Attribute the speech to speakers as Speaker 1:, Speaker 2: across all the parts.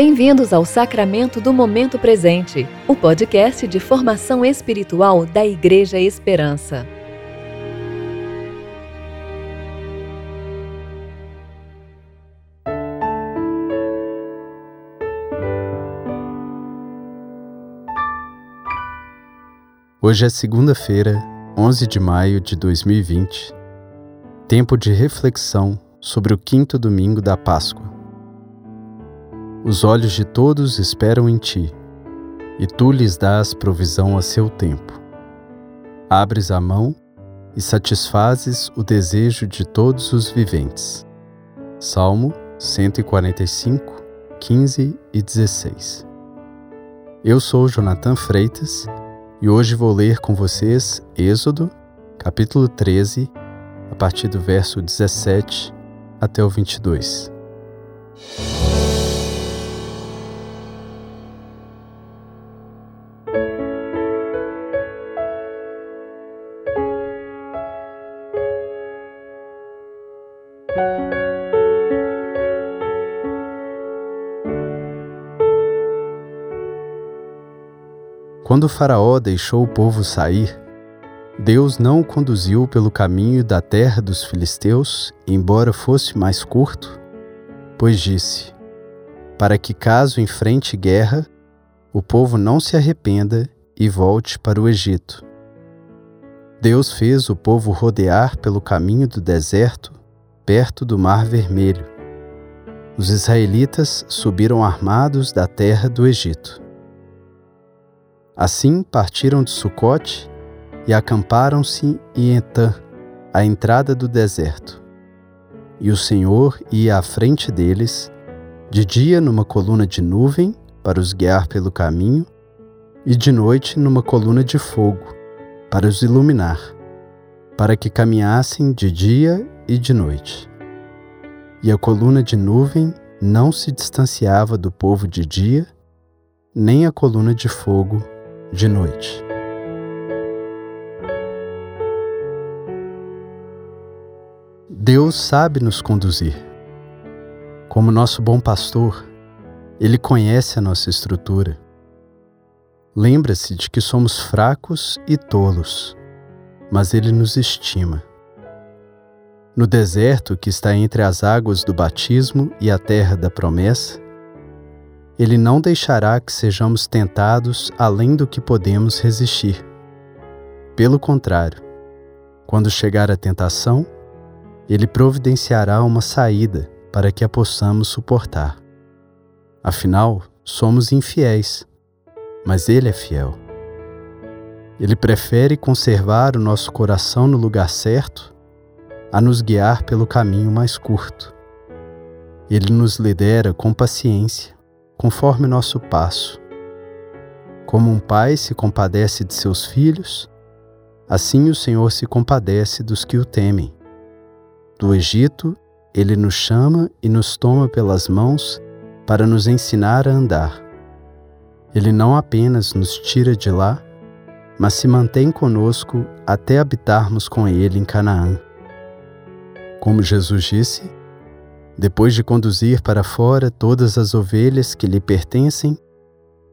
Speaker 1: Bem-vindos ao Sacramento do Momento Presente, o podcast de formação espiritual da Igreja Esperança.
Speaker 2: Hoje é segunda-feira, 11 de maio de 2020, tempo de reflexão sobre o quinto domingo da Páscoa. Os olhos de todos esperam em ti, e tu lhes dás provisão a seu tempo. Abres a mão e satisfazes o desejo de todos os viventes. Salmo 145, 15 e 16. Eu sou Jonathan Freitas e hoje vou ler com vocês Êxodo, capítulo 13, a partir do verso 17 até o 22. Quando Faraó deixou o povo sair, Deus não o conduziu pelo caminho da terra dos filisteus, embora fosse mais curto, pois disse: Para que, caso enfrente guerra, o povo não se arrependa e volte para o Egito. Deus fez o povo rodear pelo caminho do deserto, perto do Mar Vermelho. Os israelitas subiram armados da terra do Egito. Assim partiram de Sucote e acamparam-se em Etã, à entrada do deserto. E o Senhor ia à frente deles, de dia numa coluna de nuvem para os guiar pelo caminho, e de noite numa coluna de fogo para os iluminar, para que caminhassem de dia e de noite. E a coluna de nuvem não se distanciava do povo de dia, nem a coluna de fogo de noite. Deus sabe nos conduzir. Como nosso bom pastor, Ele conhece a nossa estrutura. Lembra-se de que somos fracos e tolos, mas Ele nos estima. No deserto que está entre as águas do batismo e a terra da promessa, ele não deixará que sejamos tentados além do que podemos resistir. Pelo contrário, quando chegar a tentação, Ele providenciará uma saída para que a possamos suportar. Afinal, somos infiéis, mas Ele é fiel. Ele prefere conservar o nosso coração no lugar certo a nos guiar pelo caminho mais curto. Ele nos lidera com paciência conforme nosso passo. Como um pai se compadece de seus filhos, assim o Senhor se compadece dos que o temem. Do Egito, ele nos chama e nos toma pelas mãos para nos ensinar a andar. Ele não apenas nos tira de lá, mas se mantém conosco até habitarmos com ele em Canaã. Como Jesus disse, depois de conduzir para fora todas as ovelhas que lhe pertencem,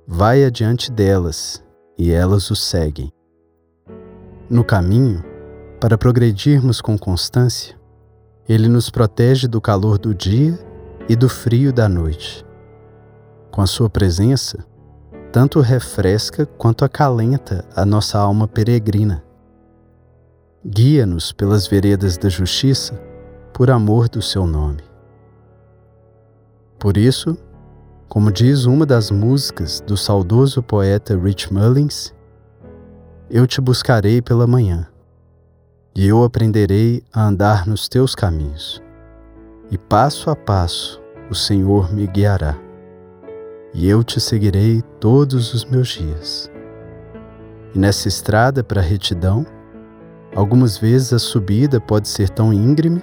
Speaker 2: vai adiante delas e elas o seguem. No caminho, para progredirmos com constância, ele nos protege do calor do dia e do frio da noite. Com a sua presença, tanto refresca quanto acalenta a nossa alma peregrina. Guia-nos pelas veredas da justiça por amor do seu nome. Por isso, como diz uma das músicas do saudoso poeta Rich Mullins, eu te buscarei pela manhã, e eu aprenderei a andar nos teus caminhos, e passo a passo o Senhor me guiará, e eu te seguirei todos os meus dias. E nessa estrada para a retidão, algumas vezes a subida pode ser tão íngreme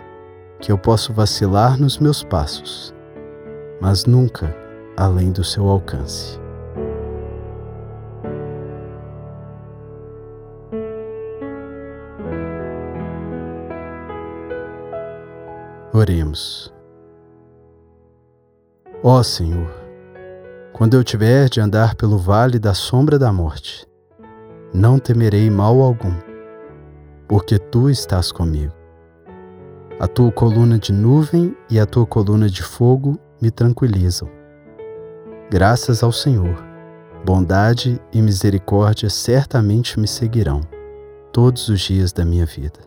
Speaker 2: que eu posso vacilar nos meus passos mas nunca além do seu alcance. Oremos. Ó Senhor, Quando eu tiver de andar pelo vale da sombra da morte, não temerei mal algum, porque tu estás comigo. A tua coluna de nuvem e a tua coluna de fogo me tranquilizam. Graças ao Senhor, bondade e misericórdia certamente me seguirão todos os dias da minha vida.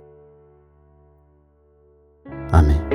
Speaker 2: Amém.